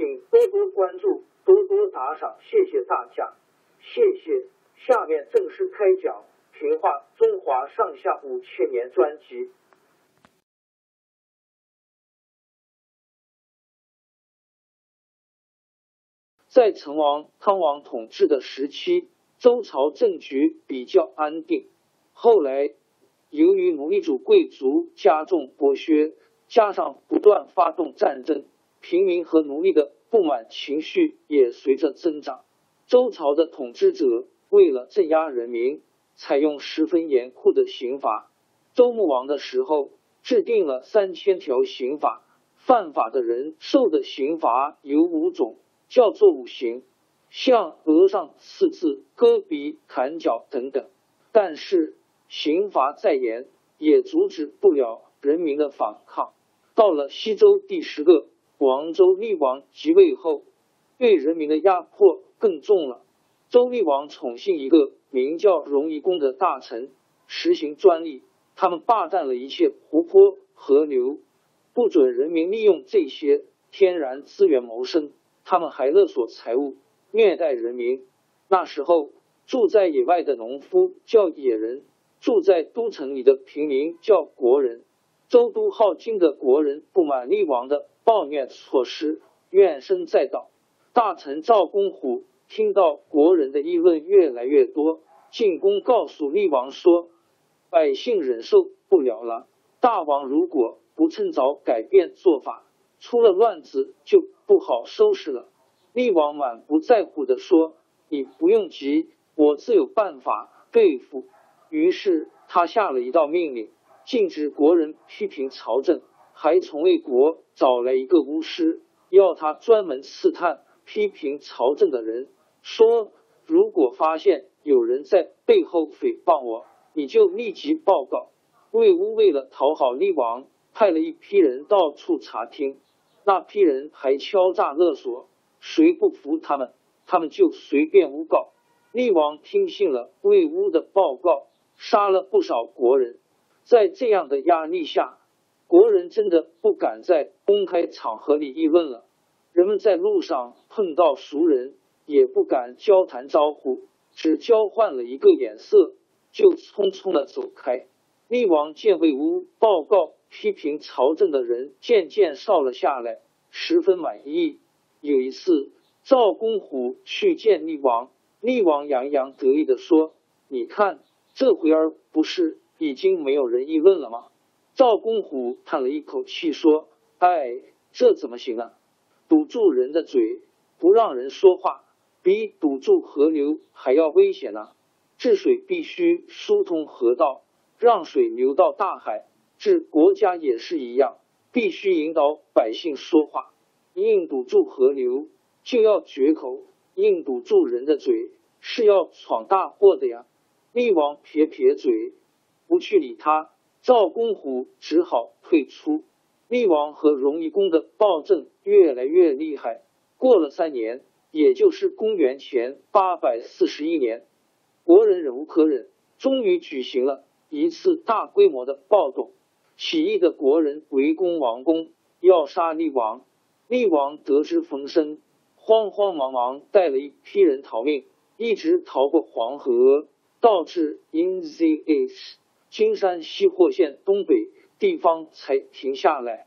请多多关注。多多打赏，谢谢大家，谢谢。下面正式开讲《评话中华上下五千年》专辑。在成王、汤王统治的时期，周朝政局比较安定。后来，由于奴隶主贵族加重剥削，加上不断发动战争，平民和奴隶的。不满情绪也随着增长。周朝的统治者为了镇压人民，采用十分严酷的刑罚。周穆王的时候，制定了三千条刑法，犯法的人受的刑罚有五种，叫做五刑，像额上刺字、割鼻、砍脚等等。但是刑罚再严，也阻止不了人民的反抗。到了西周第十个。王周厉王即位后，对人民的压迫更重了。周厉王宠幸一个名叫荣夷公的大臣，实行专利。他们霸占了一切湖泊、河流，不准人民利用这些天然资源谋生。他们还勒索财物，虐待人民。那时候，住在野外的农夫叫野人，住在都城里的平民叫国人。周都好金的国人不满厉王的。暴虐措施，怨声载道。大臣赵公虎听到国人的议论越来越多，进宫告诉厉王说：“百姓忍受不了了，大王如果不趁早改变做法，出了乱子就不好收拾了。”厉王满不在乎的说：“你不用急，我自有办法对付。”于是他下了一道命令，禁止国人批评朝政。还从魏国找来一个巫师，要他专门刺探批评朝政的人，说如果发现有人在背后诽谤我，你就立即报告。魏巫为了讨好厉王，派了一批人到处查听，那批人还敲诈勒索，谁不服他们，他们就随便诬告。厉王听信了魏巫的报告，杀了不少国人。在这样的压力下。国人真的不敢在公开场合里议论了。人们在路上碰到熟人，也不敢交谈招呼，只交换了一个眼色，就匆匆的走开。厉王见魏乌报告批评朝政的人渐渐少了下来，十分满意。有一次，赵公虎去见厉王，厉王洋洋得意的说：“你看，这回儿不是已经没有人议论了吗？”赵公虎叹了一口气说：“哎，这怎么行呢？堵住人的嘴，不让人说话，比堵住河流还要危险呢。治水必须疏通河道，让水流到大海；治国家也是一样，必须引导百姓说话。硬堵住河流，就要绝口；硬堵住人的嘴，是要闯大祸的呀。”厉王撇撇嘴，不去理他。赵公虎只好退出。厉王和荣夷公的暴政越来越厉害。过了三年，也就是公元前八百四十一年，国人忍无可忍，终于举行了一次大规模的暴动。起义的国人围攻王宫，要杀厉王。厉王得知风声，慌慌忙忙带了一批人逃命，一直逃过黄河，到至 In Z H 金山西霍县东北地方才停下来。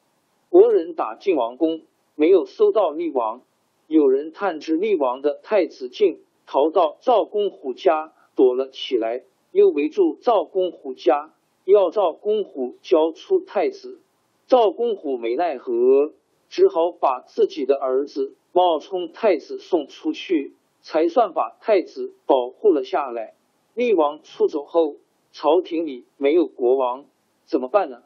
国人打晋王宫，没有搜到厉王。有人探知厉王的太子晋逃到赵公虎家躲了起来，又围住赵公虎家，要赵公虎交出太子。赵公虎没奈何。只好把自己的儿子冒充太子送出去，才算把太子保护了下来。厉王出走后，朝廷里没有国王，怎么办呢？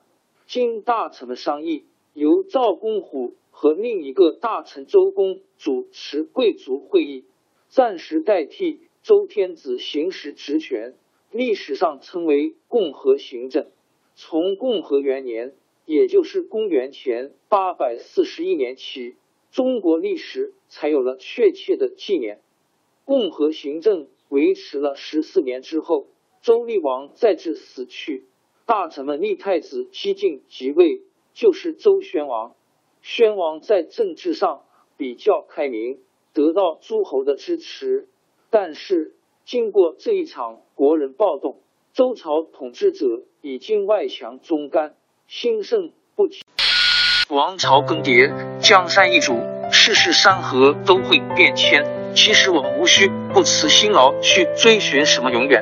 经大臣们商议，由赵公虎和另一个大臣周公主持贵族会议，暂时代替周天子行使职权，历史上称为共和行政。从共和元年。也就是公元前八百四十一年起，中国历史才有了确切的纪年。共和行政维持了十四年之后，周厉王再次死去，大臣们立太子姬晋即位，就是周宣王。宣王在政治上比较开明，得到诸侯的支持。但是经过这一场国人暴动，周朝统治者已经外强中干。兴盛不起，王朝更迭，江山易主，世事山河都会变迁。其实我们无需不辞辛劳去追寻什么永远，